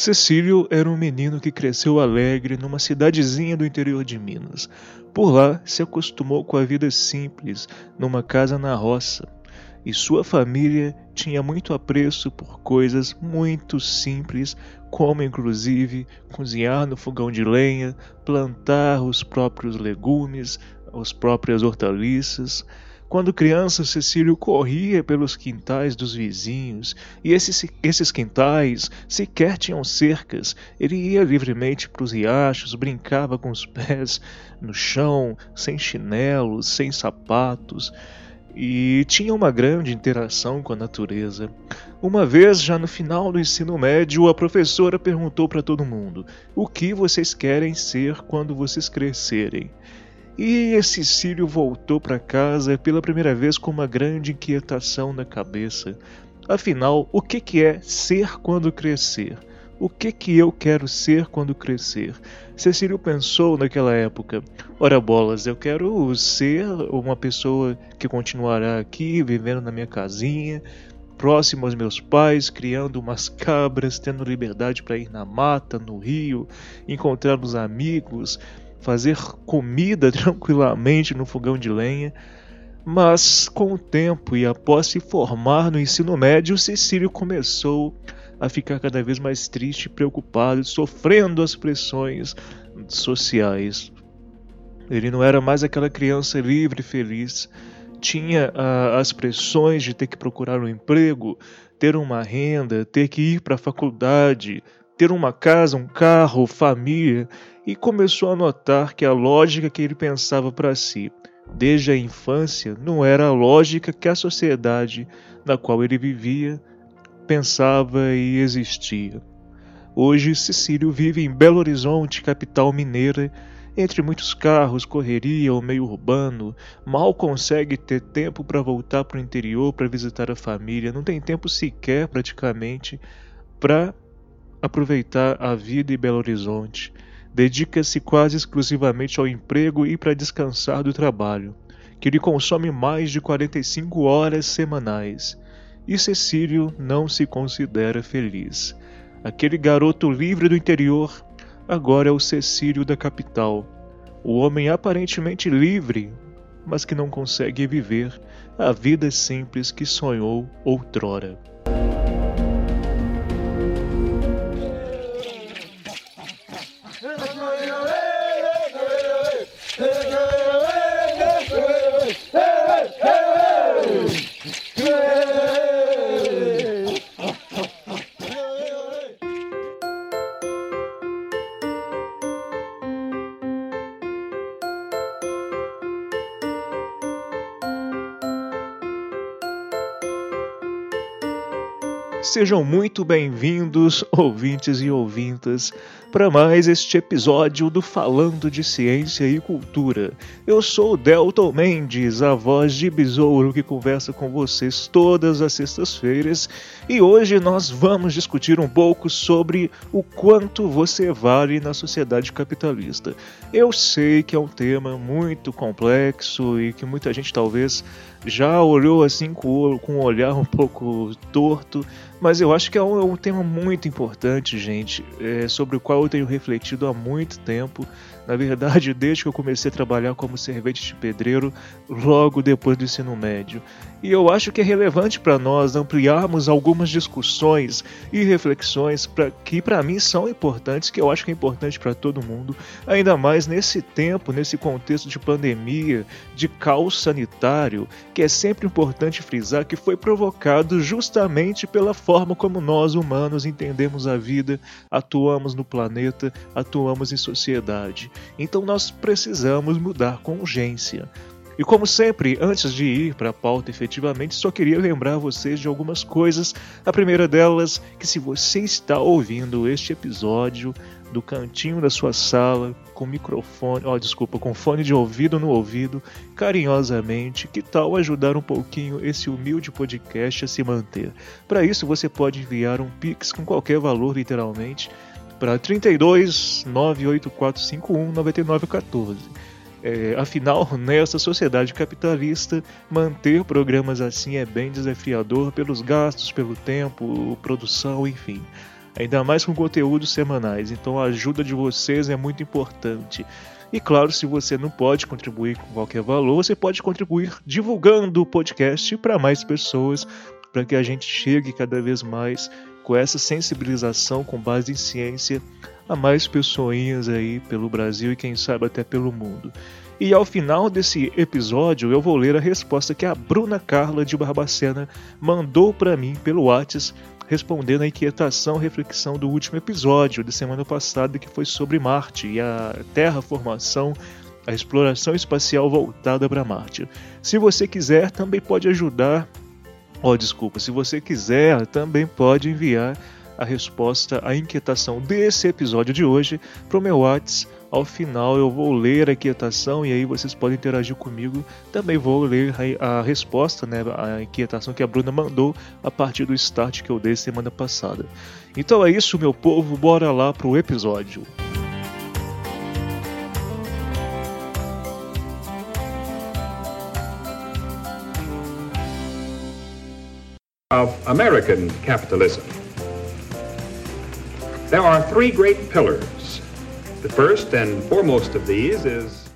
Cecílio era um menino que cresceu alegre numa cidadezinha do interior de Minas. Por lá, se acostumou com a vida simples, numa casa na roça. E sua família tinha muito apreço por coisas muito simples, como inclusive cozinhar no fogão de lenha, plantar os próprios legumes, as próprias hortaliças. Quando criança, Cecílio corria pelos quintais dos vizinhos, e esses, esses quintais sequer tinham cercas. Ele ia livremente para os riachos, brincava com os pés no chão, sem chinelos, sem sapatos, e tinha uma grande interação com a natureza. Uma vez, já no final do ensino médio, a professora perguntou para todo mundo: O que vocês querem ser quando vocês crescerem? E esse Círio voltou para casa pela primeira vez com uma grande inquietação na cabeça. Afinal, o que, que é ser quando crescer? O que que eu quero ser quando crescer? Cecílio pensou naquela época. Ora bolas, eu quero ser uma pessoa que continuará aqui, vivendo na minha casinha, próximo aos meus pais, criando umas cabras, tendo liberdade para ir na mata, no rio, encontrar os amigos, fazer comida tranquilamente no fogão de lenha. Mas com o tempo e após se formar no ensino médio, Cecílio começou a ficar cada vez mais triste, preocupado, sofrendo as pressões sociais. Ele não era mais aquela criança livre e feliz. Tinha ah, as pressões de ter que procurar um emprego, ter uma renda, ter que ir para a faculdade, ter uma casa, um carro, família e começou a notar que a lógica que ele pensava para si desde a infância não era a lógica que a sociedade na qual ele vivia pensava e existia. Hoje, Cecílio vive em Belo Horizonte, capital mineira, entre muitos carros, correria, o meio urbano, mal consegue ter tempo para voltar para o interior para visitar a família, não tem tempo sequer praticamente para aproveitar a vida em Belo Horizonte dedica-se quase exclusivamente ao emprego e para descansar do trabalho, que lhe consome mais de 45 horas semanais. E Cecílio não se considera feliz. Aquele garoto livre do interior agora é o Cecílio da capital. O homem aparentemente livre, mas que não consegue viver a vida simples que sonhou outrora. Sejam muito bem-vindos, ouvintes e ouvintas, para mais este episódio do Falando de Ciência e Cultura. Eu sou o Delton Mendes, a voz de besouro que conversa com vocês todas as sextas-feiras, e hoje nós vamos discutir um pouco sobre o quanto você vale na sociedade capitalista. Eu sei que é um tema muito complexo e que muita gente talvez já olhou assim com, com um olhar um pouco torto, mas eu acho que é um, é um tema muito importante, gente, é, sobre o qual eu tenho refletido há muito tempo na verdade, desde que eu comecei a trabalhar como servente de pedreiro, logo depois do ensino médio. E eu acho que é relevante para nós ampliarmos algumas discussões e reflexões pra, que para mim são importantes, que eu acho que é importante para todo mundo, ainda mais nesse tempo, nesse contexto de pandemia, de caos sanitário, que é sempre importante frisar que foi provocado justamente pela forma como nós humanos entendemos a vida, atuamos no planeta, atuamos em sociedade. Então nós precisamos mudar com urgência. E como sempre, antes de ir para a pauta efetivamente, só queria lembrar vocês de algumas coisas. A primeira delas, que se você está ouvindo este episódio do cantinho da sua sala, com microfone, ó, oh, desculpa, com fone de ouvido no ouvido, carinhosamente, que tal ajudar um pouquinho esse humilde podcast a se manter? Para isso, você pode enviar um pix com qualquer valor, literalmente, para 32 98451 9914. É, afinal, nessa sociedade capitalista, manter programas assim é bem desafiador pelos gastos, pelo tempo, produção, enfim. Ainda mais com conteúdos semanais, então a ajuda de vocês é muito importante. E claro, se você não pode contribuir com qualquer valor, você pode contribuir divulgando o podcast para mais pessoas, para que a gente chegue cada vez mais com essa sensibilização com base em ciência a mais pessoinhas aí pelo Brasil e quem sabe até pelo mundo. E ao final desse episódio eu vou ler a resposta que a Bruna Carla de Barbacena mandou para mim pelo WhatsApp, respondendo à inquietação reflexão do último episódio de semana passada que foi sobre Marte e a terraformação a exploração espacial voltada para Marte. Se você quiser, também pode ajudar. Oh, desculpa, se você quiser, também pode enviar a resposta à inquietação desse episódio de hoje para o meu WhatsApp. Ao final eu vou ler a inquietação e aí vocês podem interagir comigo. Também vou ler a resposta, né, a inquietação que a Bruna mandou a partir do start que eu dei semana passada. Então é isso, meu povo, bora lá pro episódio. Of American capitalism. There are three great pillars. The first and foremost of these is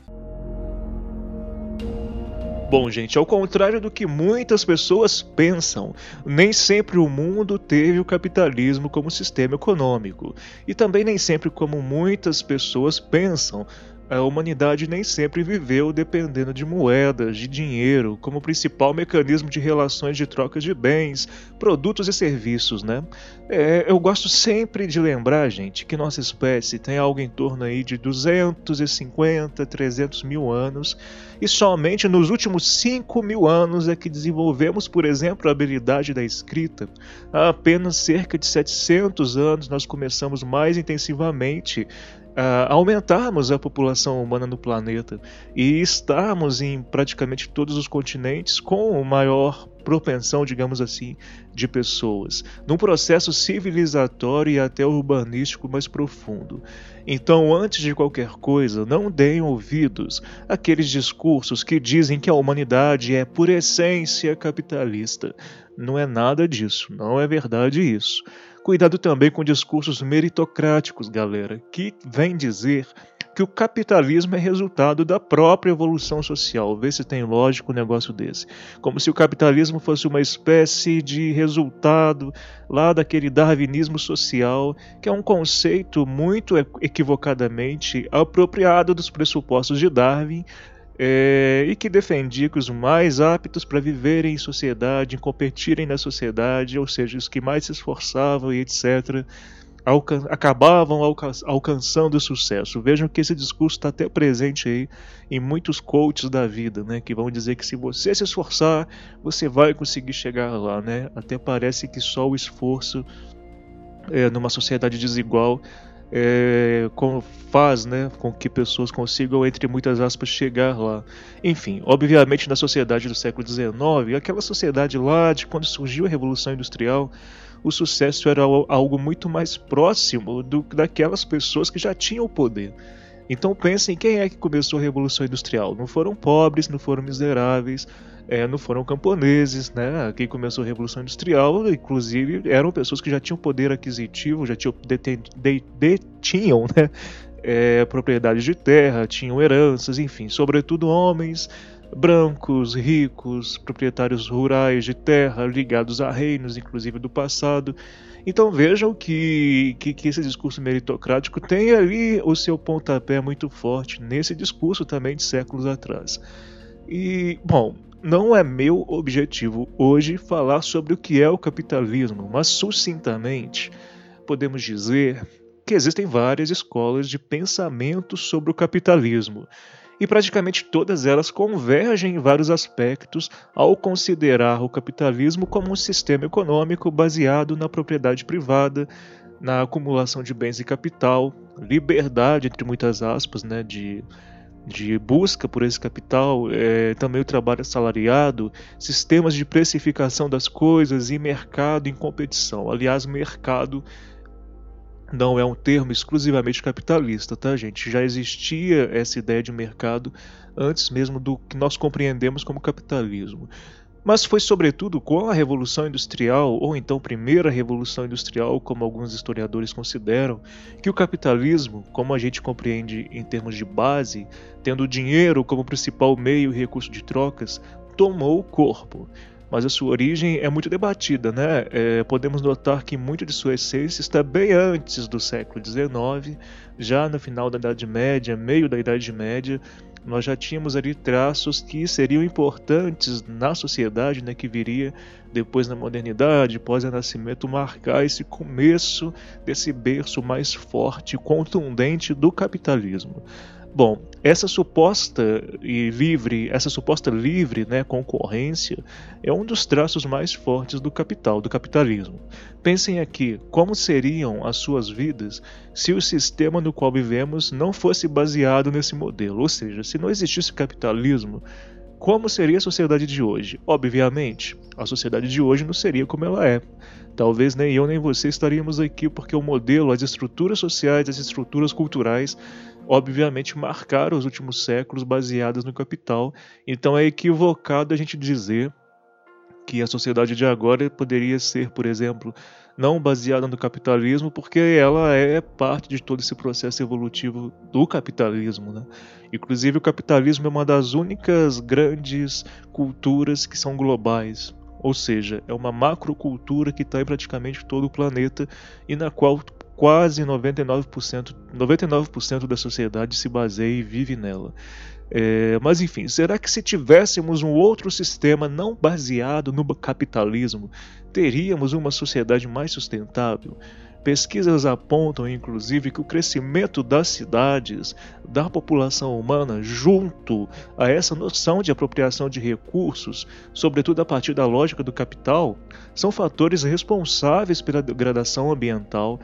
Bom, gente, ao contrário do que muitas pessoas pensam, nem sempre o mundo teve o capitalismo como sistema econômico. E também nem sempre, como muitas pessoas pensam, a humanidade nem sempre viveu dependendo de moedas, de dinheiro, como principal mecanismo de relações de trocas de bens, produtos e serviços, né? É, eu gosto sempre de lembrar, gente, que nossa espécie tem algo em torno aí de 250, 300 mil anos, e somente nos últimos 5 mil anos é que desenvolvemos, por exemplo, a habilidade da escrita. Há apenas cerca de 700 anos nós começamos mais intensivamente uh, aumentarmos a população humana no planeta e estarmos em praticamente todos os continentes com maior propensão, digamos assim, de pessoas, num processo civilizatório e até urbanístico mais profundo. Então, antes de qualquer coisa, não deem ouvidos àqueles discursos que dizem que a humanidade é, por essência, capitalista. Não é nada disso, não é verdade isso. Cuidado também com discursos meritocráticos, galera, que vem dizer que o capitalismo é resultado da própria evolução social. Vê se tem lógico um negócio desse. Como se o capitalismo fosse uma espécie de resultado lá daquele darwinismo social, que é um conceito muito equivocadamente apropriado dos pressupostos de Darwin, é, e que defendia que os mais aptos para viverem em sociedade, competirem na sociedade, ou seja, os que mais se esforçavam e etc., alcan acabavam alcan alcançando sucesso. Vejam que esse discurso está até presente aí em muitos coaches da vida, né, que vão dizer que se você se esforçar, você vai conseguir chegar lá, né? Até parece que só o esforço é, numa sociedade desigual é, faz né, com que pessoas consigam, entre muitas aspas, chegar lá. Enfim, obviamente na sociedade do século XIX, aquela sociedade lá de quando surgiu a Revolução Industrial, o sucesso era algo muito mais próximo do, daquelas pessoas que já tinham o poder. Então pensem quem é que começou a Revolução Industrial. Não foram pobres, não foram miseráveis, é, não foram camponeses, né? Quem começou a Revolução Industrial, inclusive, eram pessoas que já tinham poder aquisitivo, já tinham, detinham, né? É, propriedades de terra, tinham heranças, enfim, sobretudo homens brancos, ricos, proprietários rurais de terra, ligados a reinos, inclusive do passado. Então vejam que, que, que, esse discurso meritocrático tem ali o seu pontapé muito forte nesse discurso também de séculos atrás. E, bom, não é meu objetivo hoje falar sobre o que é o capitalismo, mas sucintamente podemos dizer que existem várias escolas de pensamento sobre o capitalismo. e praticamente todas elas convergem em vários aspectos ao considerar o capitalismo como um sistema econômico baseado na propriedade privada, na acumulação de bens e capital, liberdade, entre muitas aspas, né, de, de busca por esse capital, é, também o trabalho assalariado, sistemas de precificação das coisas e mercado em competição. Aliás, mercado não é um termo exclusivamente capitalista, tá, gente? Já existia essa ideia de mercado antes mesmo do que nós compreendemos como capitalismo. Mas foi sobretudo com a Revolução Industrial, ou então Primeira Revolução Industrial, como alguns historiadores consideram, que o capitalismo, como a gente compreende em termos de base, tendo o dinheiro como principal meio e recurso de trocas, tomou corpo mas a sua origem é muito debatida, né? É, podemos notar que muito de sua essência está bem antes do século XIX, já no final da Idade Média, meio da Idade Média, nós já tínhamos ali traços que seriam importantes na sociedade, né, que viria depois na modernidade, pós-renascimento, marcar esse começo desse berço mais forte, contundente do capitalismo. Bom, essa suposta e livre, essa suposta livre né, concorrência é um dos traços mais fortes do capital, do capitalismo. Pensem aqui como seriam as suas vidas se o sistema no qual vivemos não fosse baseado nesse modelo, ou seja, se não existisse capitalismo, como seria a sociedade de hoje? Obviamente, a sociedade de hoje não seria como ela é. Talvez nem eu nem você estaríamos aqui porque o modelo, as estruturas sociais, as estruturas culturais obviamente marcaram os últimos séculos baseadas no capital. Então é equivocado a gente dizer que a sociedade de agora poderia ser, por exemplo, não baseada no capitalismo, porque ela é parte de todo esse processo evolutivo do capitalismo. Né? Inclusive, o capitalismo é uma das únicas grandes culturas que são globais. Ou seja, é uma macrocultura que está em praticamente todo o planeta e na qual quase 99%, 99% da sociedade se baseia e vive nela. É, mas enfim, será que se tivéssemos um outro sistema não baseado no capitalismo, teríamos uma sociedade mais sustentável? Pesquisas apontam, inclusive, que o crescimento das cidades, da população humana, junto a essa noção de apropriação de recursos, sobretudo a partir da lógica do capital, são fatores responsáveis pela degradação ambiental,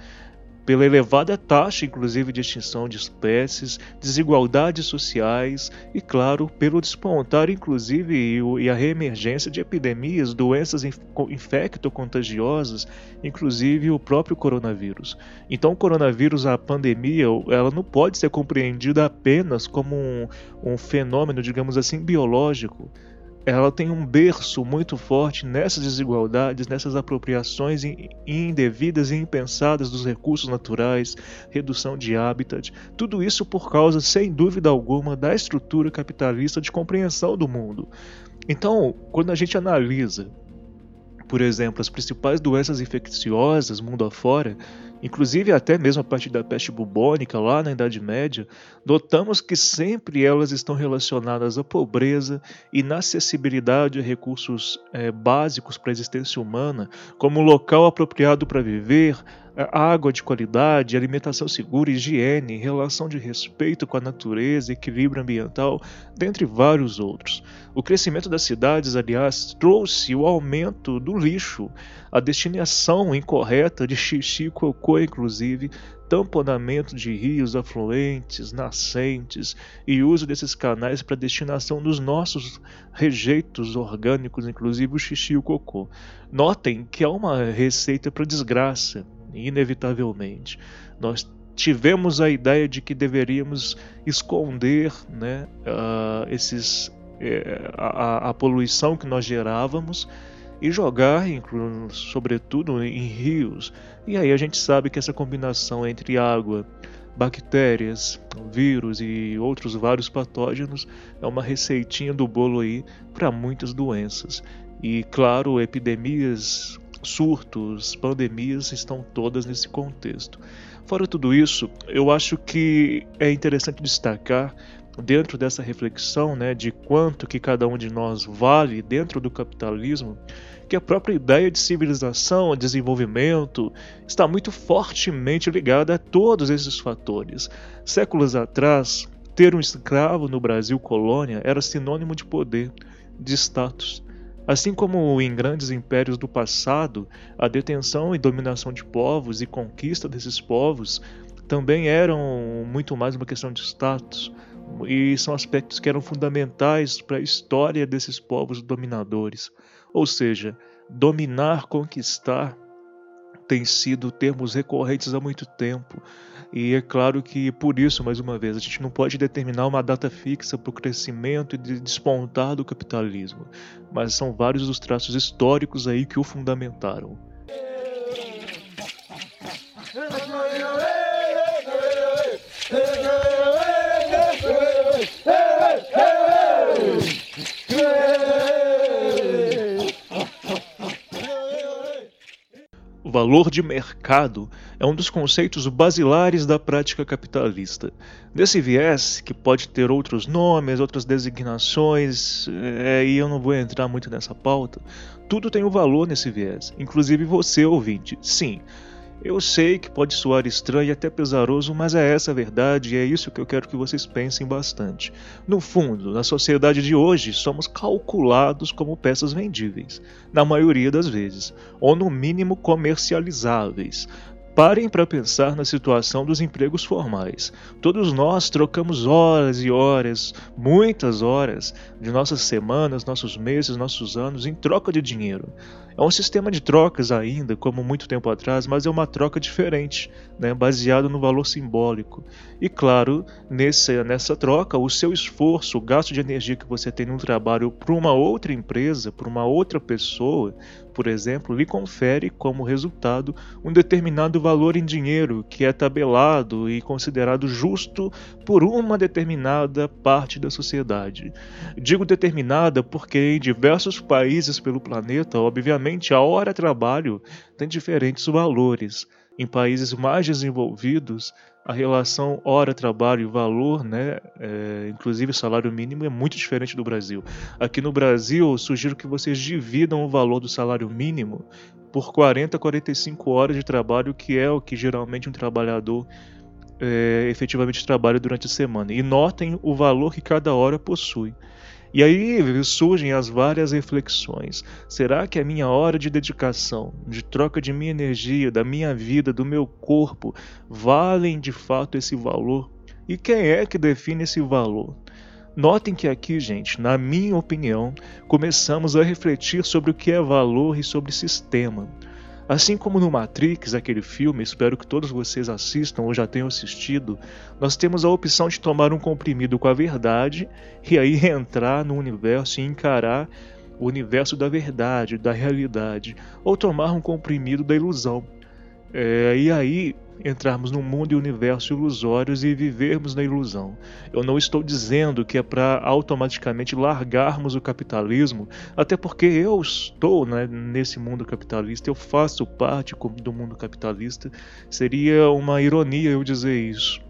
pela elevada taxa, inclusive, de extinção de espécies, desigualdades sociais e, claro, pelo despontar, inclusive, e a reemergência de epidemias, doenças infecto-contagiosas, inclusive o próprio coronavírus. Então, o coronavírus, a pandemia, ela não pode ser compreendida apenas como um, um fenômeno, digamos assim, biológico ela tem um berço muito forte nessas desigualdades, nessas apropriações indevidas e impensadas dos recursos naturais, redução de habitat, tudo isso por causa, sem dúvida alguma, da estrutura capitalista de compreensão do mundo. Então, quando a gente analisa, por exemplo, as principais doenças infecciosas mundo afora, inclusive até mesmo a partir da peste bubônica lá na Idade Média, notamos que sempre elas estão relacionadas à pobreza, inacessibilidade a recursos é, básicos para a existência humana, como local apropriado para viver, água de qualidade, alimentação segura, higiene, relação de respeito com a natureza, equilíbrio ambiental, dentre vários outros. O crescimento das cidades, aliás, trouxe o aumento do lixo, a destinação incorreta de xixi e cocô, inclusive, tamponamento de rios afluentes, nascentes e uso desses canais para destinação dos nossos rejeitos orgânicos, inclusive o xixi e o cocô. Notem que é uma receita para desgraça inevitavelmente. Nós tivemos a ideia de que deveríamos esconder né, uh, esses, eh, a, a, poluição que nós gerávamos e jogar, sobretudo, em rios. E aí a gente sabe que essa combinação entre água, bactérias, vírus e outros vários patógenos é uma receitinha do bolo aí para muitas doenças. E claro, epidemias surtos, pandemias estão todas nesse contexto. Fora tudo isso, eu acho que é interessante destacar dentro dessa reflexão, né, de quanto que cada um de nós vale dentro do capitalismo, que a própria ideia de civilização, desenvolvimento, está muito fortemente ligada a todos esses fatores. Séculos atrás, ter um escravo no Brasil colônia era sinônimo de poder, de status. Assim como em grandes impérios do passado, a detenção e dominação de povos e conquista desses povos também eram muito mais uma questão de status, e são aspectos que eram fundamentais para a história desses povos dominadores. Ou seja, dominar, conquistar tem sido termos recorrentes há muito tempo. E é claro que por isso, mais uma vez, a gente não pode determinar uma data fixa para o crescimento e de despontar do capitalismo, mas são vários os traços históricos aí que o fundamentaram. Valor de mercado é um dos conceitos basilares da prática capitalista. Nesse viés, que pode ter outros nomes, outras designações, é, e eu não vou entrar muito nessa pauta, tudo tem um valor nesse viés, inclusive você, ouvinte. Sim, eu sei que pode soar estranho e até pesaroso, mas é essa a verdade e é isso que eu quero que vocês pensem bastante. No fundo, na sociedade de hoje, somos calculados como peças vendíveis, na maioria das vezes, ou no mínimo comercializáveis. Parem para pensar na situação dos empregos formais. Todos nós trocamos horas e horas, muitas horas, de nossas semanas, nossos meses, nossos anos em troca de dinheiro. É um sistema de trocas ainda, como muito tempo atrás, mas é uma troca diferente, né, baseada no valor simbólico. E claro, nessa troca, o seu esforço, o gasto de energia que você tem no trabalho para uma outra empresa, para uma outra pessoa, por exemplo, lhe confere como resultado um determinado valor em dinheiro que é tabelado e considerado justo por uma determinada parte da sociedade. Digo determinada porque em diversos países pelo planeta, obviamente, a hora trabalho tem diferentes valores. Em países mais desenvolvidos, a relação hora-trabalho e valor, né, é, inclusive salário mínimo, é muito diferente do Brasil. Aqui no Brasil, sugiro que vocês dividam o valor do salário mínimo por 40 a 45 horas de trabalho, que é o que geralmente um trabalhador é, efetivamente trabalha durante a semana. E notem o valor que cada hora possui. E aí surgem as várias reflexões. Será que a minha hora de dedicação, de troca de minha energia, da minha vida, do meu corpo, valem de fato esse valor? E quem é que define esse valor? Notem que aqui, gente, na minha opinião, começamos a refletir sobre o que é valor e sobre sistema. Assim como no Matrix, aquele filme, espero que todos vocês assistam ou já tenham assistido, nós temos a opção de tomar um comprimido com a verdade e aí entrar no universo e encarar o universo da verdade, da realidade, ou tomar um comprimido da ilusão. É, e aí entrarmos num mundo e universo ilusórios e vivermos na ilusão. Eu não estou dizendo que é para automaticamente largarmos o capitalismo, até porque eu estou né, nesse mundo capitalista, eu faço parte do mundo capitalista. Seria uma ironia eu dizer isso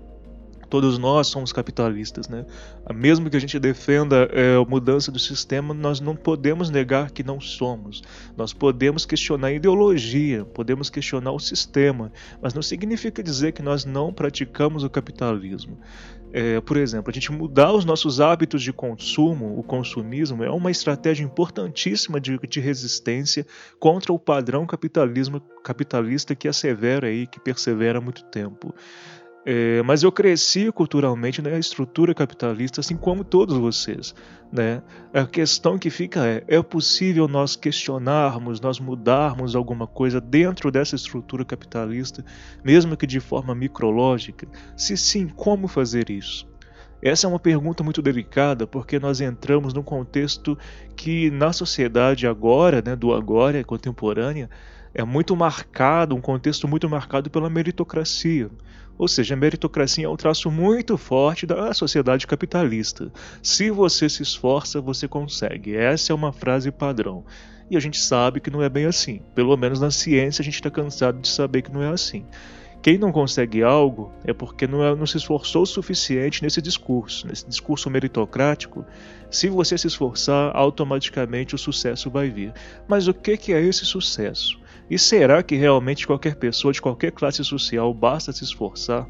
todos nós somos capitalistas, né? Mesmo que a gente defenda é, a mudança do sistema, nós não podemos negar que não somos. Nós podemos questionar a ideologia, podemos questionar o sistema, mas não significa dizer que nós não praticamos o capitalismo. É, por exemplo, a gente mudar os nossos hábitos de consumo, o consumismo, é uma estratégia importantíssima de, de resistência contra o padrão capitalismo capitalista que assevera aí, que persevera há muito tempo. É, mas eu cresci culturalmente na estrutura capitalista, assim como todos vocês. Né? A questão que fica é: é possível nós questionarmos, nós mudarmos alguma coisa dentro dessa estrutura capitalista, mesmo que de forma micrológica? Se sim, como fazer isso? Essa é uma pergunta muito delicada porque nós entramos num contexto que na sociedade agora, né, do agora contemporânea, é muito marcado, um contexto muito marcado pela meritocracia. Ou seja, a meritocracia é um traço muito forte da sociedade capitalista. Se você se esforça, você consegue. Essa é uma frase padrão. E a gente sabe que não é bem assim. Pelo menos na ciência a gente está cansado de saber que não é assim. Quem não consegue algo é porque não, é, não, se esforçou o suficiente nesse discurso, nesse discurso meritocrático. Se você se esforçar, automaticamente o sucesso vai vir. Mas o que, que é esse sucesso? E será que realmente qualquer pessoa de qualquer classe social basta se esforçar?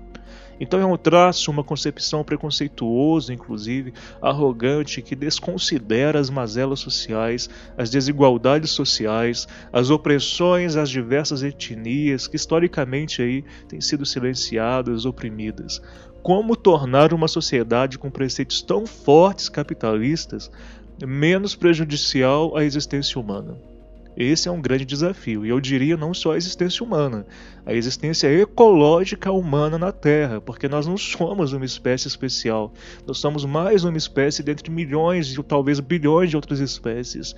Então é um traço, uma concepção preconceituosa, inclusive, arrogante, que desconsidera as mazelas sociais, as desigualdades sociais, as opressões às diversas etnias que historicamente aí têm sido silenciadas, oprimidas. Como tornar uma sociedade com preceitos tão fortes capitalistas menos prejudicial à existência humana? Esse é um grande desafio, e eu diria não só a existência humana, a existência ecológica humana na Terra, porque nós não somos uma espécie especial, nós somos mais uma espécie dentre milhões e talvez bilhões de outras espécies.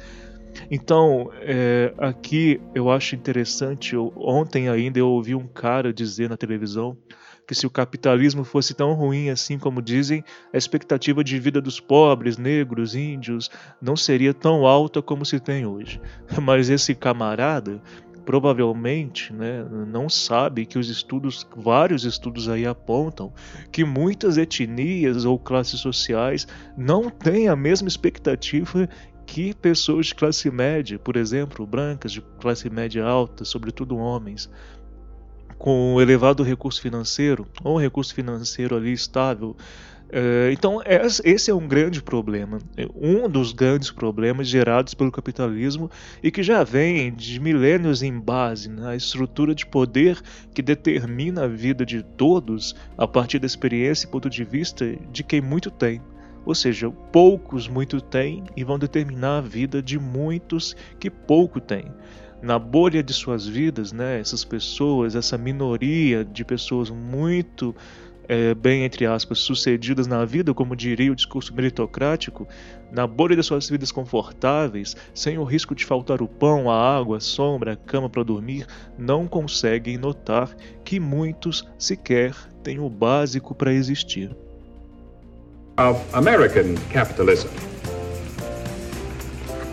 Então, é, aqui eu acho interessante, eu, ontem ainda eu ouvi um cara dizer na televisão que se o capitalismo fosse tão ruim assim como dizem, a expectativa de vida dos pobres, negros, índios não seria tão alta como se tem hoje. Mas esse camarada provavelmente né, não sabe que os estudos, vários estudos aí apontam que muitas etnias ou classes sociais não têm a mesma expectativa que pessoas de classe média, por exemplo, brancas de classe média alta, sobretudo homens com elevado recurso financeiro, ou um recurso financeiro ali estável. É, então, esse é um grande problema, é um dos grandes problemas gerados pelo capitalismo e que já vem de milênios em base na estrutura de poder que determina a vida de todos a partir da experiência e ponto de vista de quem muito tem. Ou seja, poucos muito têm e vão determinar a vida de muitos que pouco têm na bolha de suas vidas, né, essas pessoas, essa minoria de pessoas muito é, bem, entre aspas, sucedidas na vida, como diria o discurso meritocrático, na bolha de suas vidas confortáveis, sem o risco de faltar o pão, a água, a sombra, a cama para dormir, não conseguem notar que muitos sequer têm o básico para existir. Of American capitalism,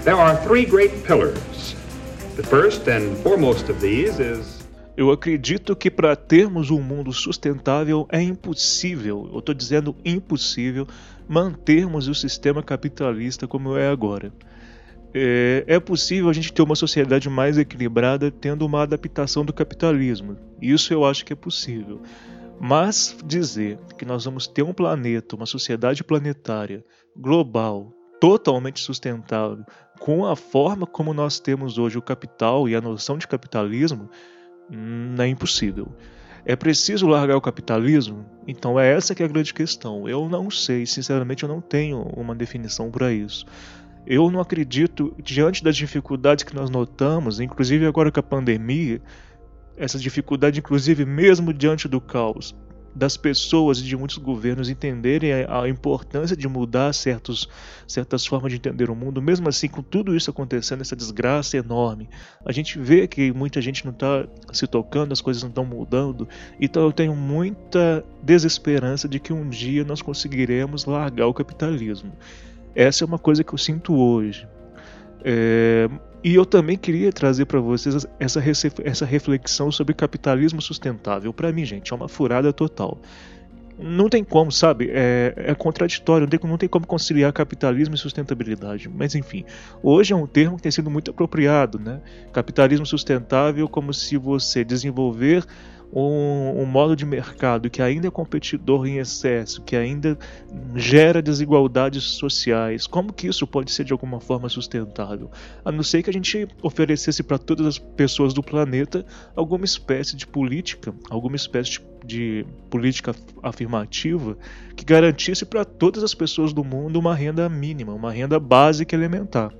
there are three great pillars eu acredito que para termos um mundo sustentável é impossível, eu estou dizendo impossível, mantermos o sistema capitalista como é agora. É, é, possível a gente ter uma sociedade mais equilibrada tendo uma adaptação do capitalismo. Isso eu acho que é possível. Mas dizer que nós vamos ter um planeta, uma sociedade planetária, global, totalmente sustentável, com a forma como nós temos hoje o capital e a noção de capitalismo, hum, é impossível. É preciso largar o capitalismo? Então é essa que é a grande questão. Eu não sei, sinceramente eu não tenho uma definição para isso. Eu não acredito, diante das dificuldades que nós notamos, inclusive agora com a pandemia, essa dificuldade, inclusive mesmo diante do caos, das pessoas e de muitos governos entenderem a, importância de mudar certos, certas formas de entender o mundo, mesmo assim, com tudo isso acontecendo, essa desgraça enorme, a gente vê que muita gente não está se tocando, as coisas não estão mudando, então eu tenho muita desesperança de que um dia nós conseguiremos largar o capitalismo. Essa é uma coisa que eu sinto hoje. É, e eu também queria trazer para vocês essa, essa reflexão sobre capitalismo sustentável. Para mim, gente, é uma furada total. Não tem como, sabe? É, é contraditório, não tem, não tem como conciliar capitalismo e sustentabilidade. Mas enfim, hoje é um termo que tem sido muito apropriado, né? Capitalismo sustentável, como se você desenvolver um, um, modo de mercado que ainda é competidor em excesso, que ainda gera desigualdades sociais, como que isso pode ser de alguma forma sustentável? A não ser que a gente oferecesse para todas as pessoas do planeta alguma espécie de política, alguma espécie de política afirmativa que garantisse para todas as pessoas do mundo uma renda mínima, uma renda básica elementar.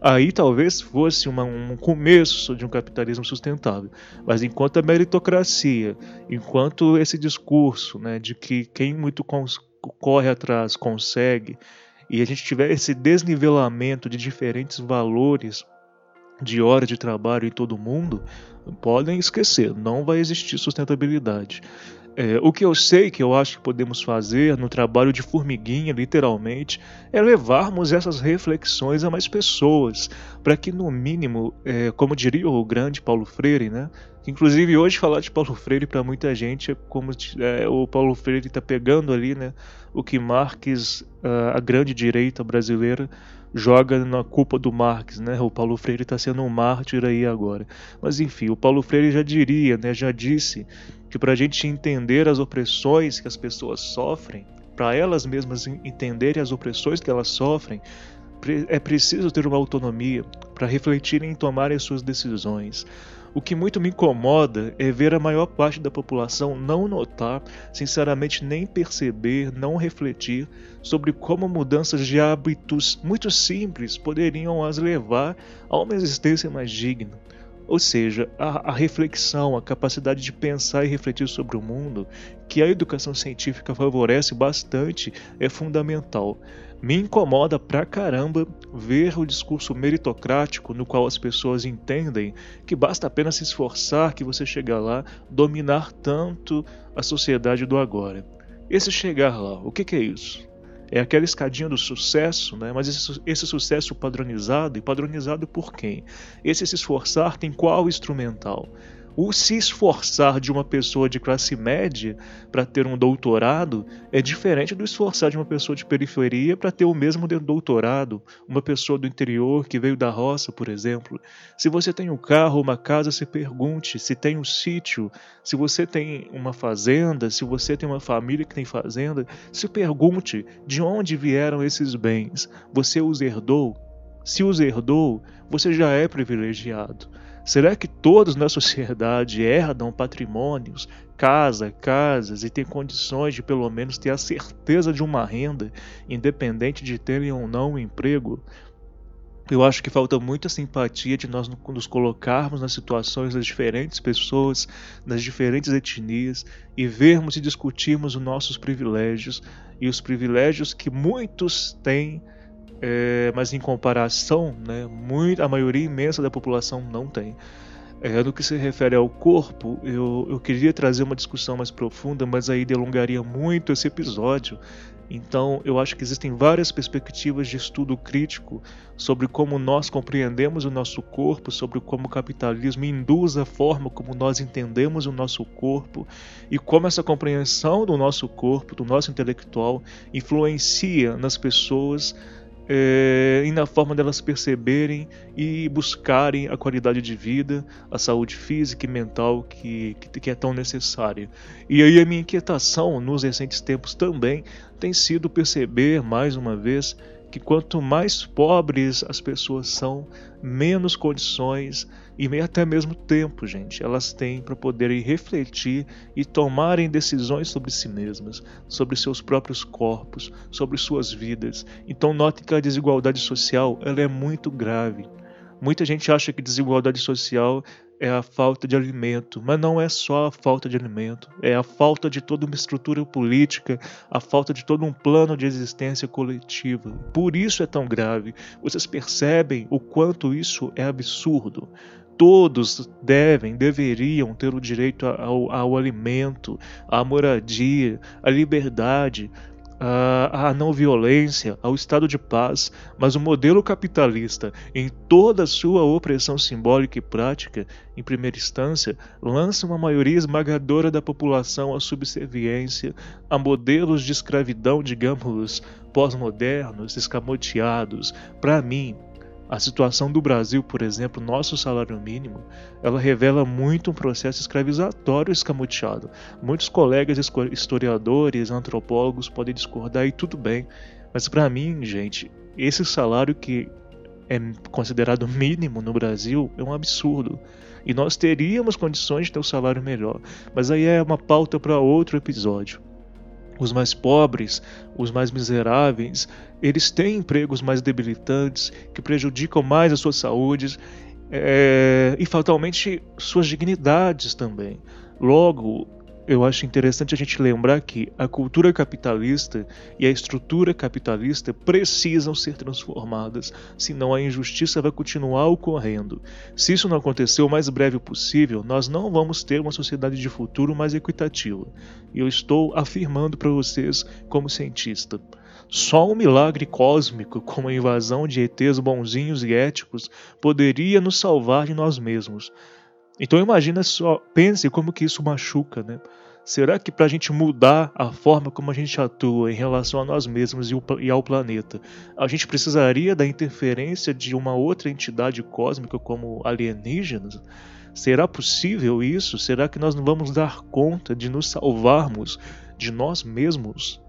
Aí talvez fosse uma, um começo de um capitalismo sustentável. Mas enquanto a meritocracia, enquanto esse discurso né, de que quem muito corre atrás consegue, e a gente tiver esse desnivelamento de diferentes valores de hora de trabalho em todo mundo, podem esquecer, não vai existir sustentabilidade. É, o que eu sei que eu acho que podemos fazer no trabalho de formiguinha, literalmente, é levarmos essas reflexões a mais pessoas, para que, no mínimo, é, como diria o grande Paulo Freire, né? Inclusive, hoje falar de Paulo Freire para muita gente é como é, o Paulo Freire está pegando ali né, o que Marx, a grande direita brasileira, joga na culpa do Marx, né? O Paulo Freire está sendo um mártir aí agora. Mas enfim, o Paulo Freire já diria, né? Já disse que para a gente entender as opressões que as pessoas sofrem, para elas mesmas entenderem as opressões que elas sofrem, é preciso ter uma autonomia para refletirem e tomarem suas decisões. O que muito me incomoda é ver a maior parte da população não notar, sinceramente nem perceber, não refletir sobre como mudanças de hábitos muito simples poderiam as levar a uma existência mais digna. Ou seja, a, a, reflexão, a capacidade de pensar e refletir sobre o mundo, que a educação científica favorece bastante, é fundamental. Me incomoda pra caramba ver o discurso meritocrático no qual as pessoas entendem que basta apenas se esforçar que você chega lá, dominar tanto a sociedade do agora. Esse chegar lá, o que, que é isso? É aquela escadinha do sucesso, né? mas esse, esse sucesso padronizado, e padronizado por quem? Esse se esforçar tem qual instrumental? O se esforçar de uma pessoa de classe média para ter um doutorado é diferente do esforçar de uma pessoa de periferia para ter o mesmo doutorado, uma pessoa do interior que veio da roça, por exemplo. Se você tem um carro, uma casa, se pergunte se tem um sítio, se você tem uma fazenda, se você tem uma família que tem fazenda, se pergunte de onde vieram esses bens. Você os herdou? Se os herdou, você já é privilegiado. Será que todos na sociedade herdam patrimônios, casa, casas e têm condições de pelo menos ter a certeza de uma renda, independente de terem ou não um emprego? Eu acho que falta muita simpatia de nós nos colocarmos nas situações das diferentes pessoas, das diferentes etnias e vermos e discutirmos os nossos privilégios e os privilégios que muitos têm é, mas em comparação, né, muito, a maioria imensa da população não tem. É, no que se refere ao corpo, eu, eu queria trazer uma discussão mais profunda, mas aí delongaria muito esse episódio. Então, eu acho que existem várias perspectivas de estudo crítico sobre como nós compreendemos o nosso corpo, sobre como o capitalismo induz a forma como nós entendemos o nosso corpo e como essa compreensão do nosso corpo, do nosso intelectual, influencia nas pessoas é, e na forma delas perceberem e buscarem a qualidade de vida, a saúde física e mental que, que, que é tão necessária. E aí a minha inquietação nos recentes tempos também tem sido perceber, mais uma vez, que quanto mais pobres as pessoas são, menos condições e até mesmo tempo, gente, elas têm para poderem refletir e tomarem decisões sobre si mesmas, sobre seus próprios corpos, sobre suas vidas. Então note que a desigualdade social ela é muito grave. Muita gente acha que desigualdade social é a falta de alimento, mas não é só a falta de alimento, é a falta de toda uma estrutura política, a falta de todo um plano de existência coletiva. Por isso é tão grave. Vocês percebem o quanto isso é absurdo. Todos devem, deveriam ter o direito ao, ao alimento, à moradia, à liberdade, à não violência, ao estado de paz, mas o modelo capitalista, em toda a sua opressão simbólica e prática, em primeira instância, lança uma maioria esmagadora da população à subserviência a modelos de escravidão, digamos, pós-modernos, escamoteados. Para mim, a situação do Brasil, por exemplo, nosso salário mínimo, ela revela muito um processo escravizatório escamoteado. Muitos colegas historiadores, antropólogos podem discordar e tudo bem, mas para mim, gente, esse salário que é considerado mínimo no Brasil é um absurdo. E nós teríamos condições de ter um salário melhor, mas aí é uma pauta para outro episódio os mais pobres, os mais miseráveis, eles têm empregos mais debilitantes, que prejudicam mais a sua saúde é, e fatalmente suas dignidades também. Logo, eu acho interessante a gente lembrar que a cultura capitalista e a estrutura capitalista precisam ser transformadas, senão a injustiça vai continuar ocorrendo. Se isso não acontecer o mais breve possível, nós não vamos ter uma sociedade de futuro mais equitativa. E eu estou afirmando para vocês, como cientista. Só um milagre cósmico, como a invasão de ETs bonzinhos e éticos, poderia nos salvar de nós mesmos. Então imagina só, pense como que isso machuca, né? Será que para a gente mudar a forma como a gente atua em relação a nós mesmos e ao planeta, a gente precisaria da interferência de uma outra entidade cósmica como alienígenas? Será possível isso? Será que nós não vamos dar conta de nos salvarmos de nós mesmos?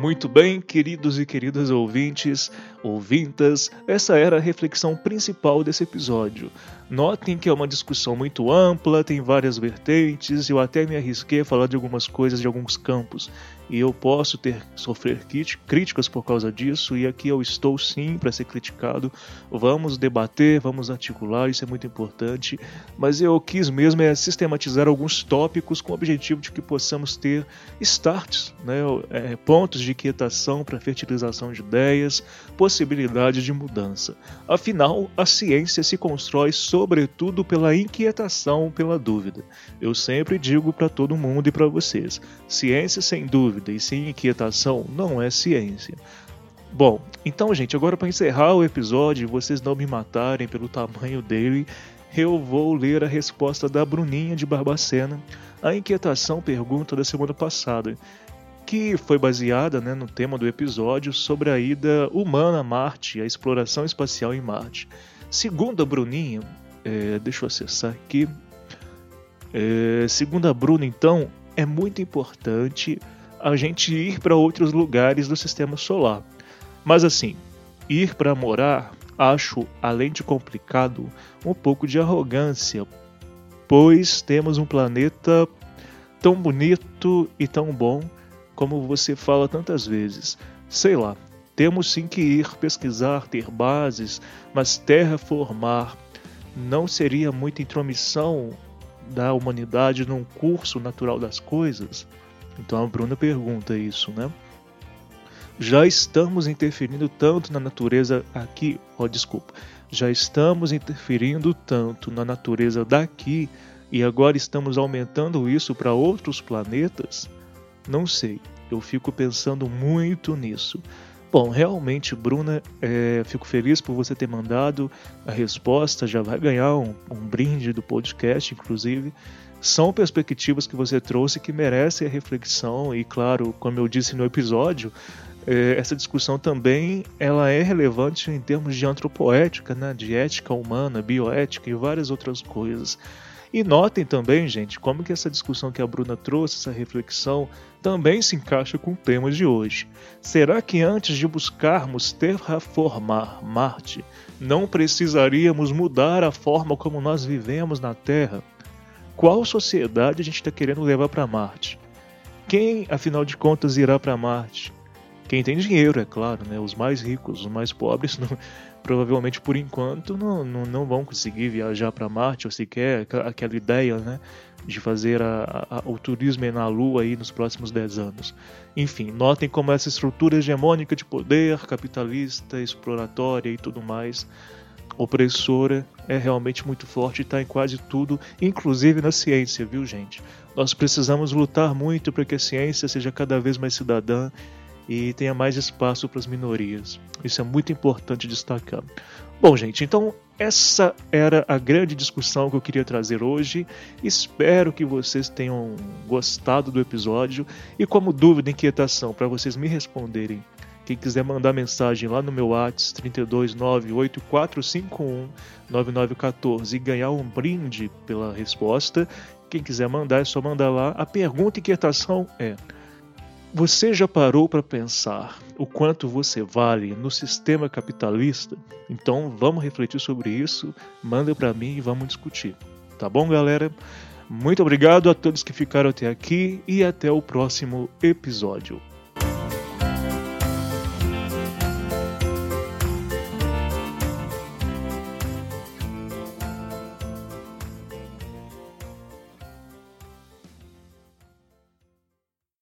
Muito bem, queridos e queridas ouvintes, ouvintas, essa era a reflexão principal desse episódio. Notem que é uma discussão muito ampla, tem várias vertentes, eu até me arrisquei a falar de algumas coisas de alguns campos e eu posso ter sofrer críticas por causa disso e aqui eu estou sim para ser criticado. Vamos debater, vamos articular, isso é muito importante, mas eu quis mesmo é sistematizar alguns tópicos com o objetivo de que possamos ter starts, né, é, pontos de quietação para fertilização de ideias, possibilidades de mudança. Afinal, a ciência se constrói sobretudo pela inquietação, pela dúvida. Eu sempre digo para todo mundo e para vocês, ciência sem dúvida e sem inquietação não é ciência. Bom, então, gente, agora para encerrar o episódio e vocês não me matarem pelo tamanho dele, eu vou ler a resposta da Bruninha de Barbacena à inquietação pergunta da semana passada, que foi baseada né, no tema do episódio sobre a ida humana a Marte, a exploração espacial em Marte. Segundo a Bruninha, é, deixa eu acessar aqui. É, segundo a Bruna, então, é muito importante a gente ir para outros lugares do sistema solar. Mas assim, ir para morar acho, além de complicado, um pouco de arrogância, pois temos um planeta tão bonito e tão bom como você fala tantas vezes. Sei lá, temos sim que ir pesquisar, ter bases, mas terraformar não seria muita intromissão da humanidade num curso natural das coisas? Então a Bruna pergunta isso, né? Já estamos interferindo tanto na natureza aqui, ó, oh, desculpa. Já estamos interferindo tanto na natureza daqui e agora estamos aumentando isso para outros planetas? Não sei, eu fico pensando muito nisso. Bom, realmente, Bruna, é, fico feliz por você ter mandado a resposta. Já vai ganhar um, um brinde do podcast, inclusive são perspectivas que você trouxe que merecem a reflexão e claro, como eu disse no episódio, é, essa discussão também ela é relevante em termos de antropoética, né, de ética humana, bioética e várias outras coisas. E notem também, gente, como que essa discussão que a Bruna trouxe, essa reflexão, também se encaixa com o tema de hoje. Será que antes de buscarmos terraformar Marte, não precisaríamos mudar a forma como nós vivemos na Terra? qual sociedade a gente está querendo levar para Marte. Quem, afinal de contas, irá para Marte? Quem tem dinheiro, é claro, né? Os mais ricos, os mais pobres, não, provavelmente por enquanto não, não, não vão conseguir viajar para Marte, ou sequer aquela ideia, né? De fazer a, a, o turismo na Lua aí nos próximos 10 anos. Enfim, notem como essa estrutura hegemônica de poder, capitalista, exploratória e tudo mais opressora é realmente muito forte e está em quase tudo, inclusive na ciência, viu, gente? Nós precisamos lutar muito para que a ciência seja cada vez mais cidadã e tenha mais espaço para as minorias. Isso é muito importante destacar. Bom, gente, então essa era a grande discussão que eu queria trazer hoje. Espero que vocês tenham gostado do episódio e, como dúvida, inquietação, para vocês me responderem quem quiser mandar mensagem lá no meu WhatsApp 32984519914 e ganhar um brinde pela resposta, quem quiser mandar é só mandar lá. A pergunta e inquietação é: você já parou para pensar o quanto você vale no sistema capitalista? Então vamos refletir sobre isso, manda para mim e vamos discutir. Tá bom, galera? Muito obrigado a todos que ficaram até aqui e até o próximo episódio.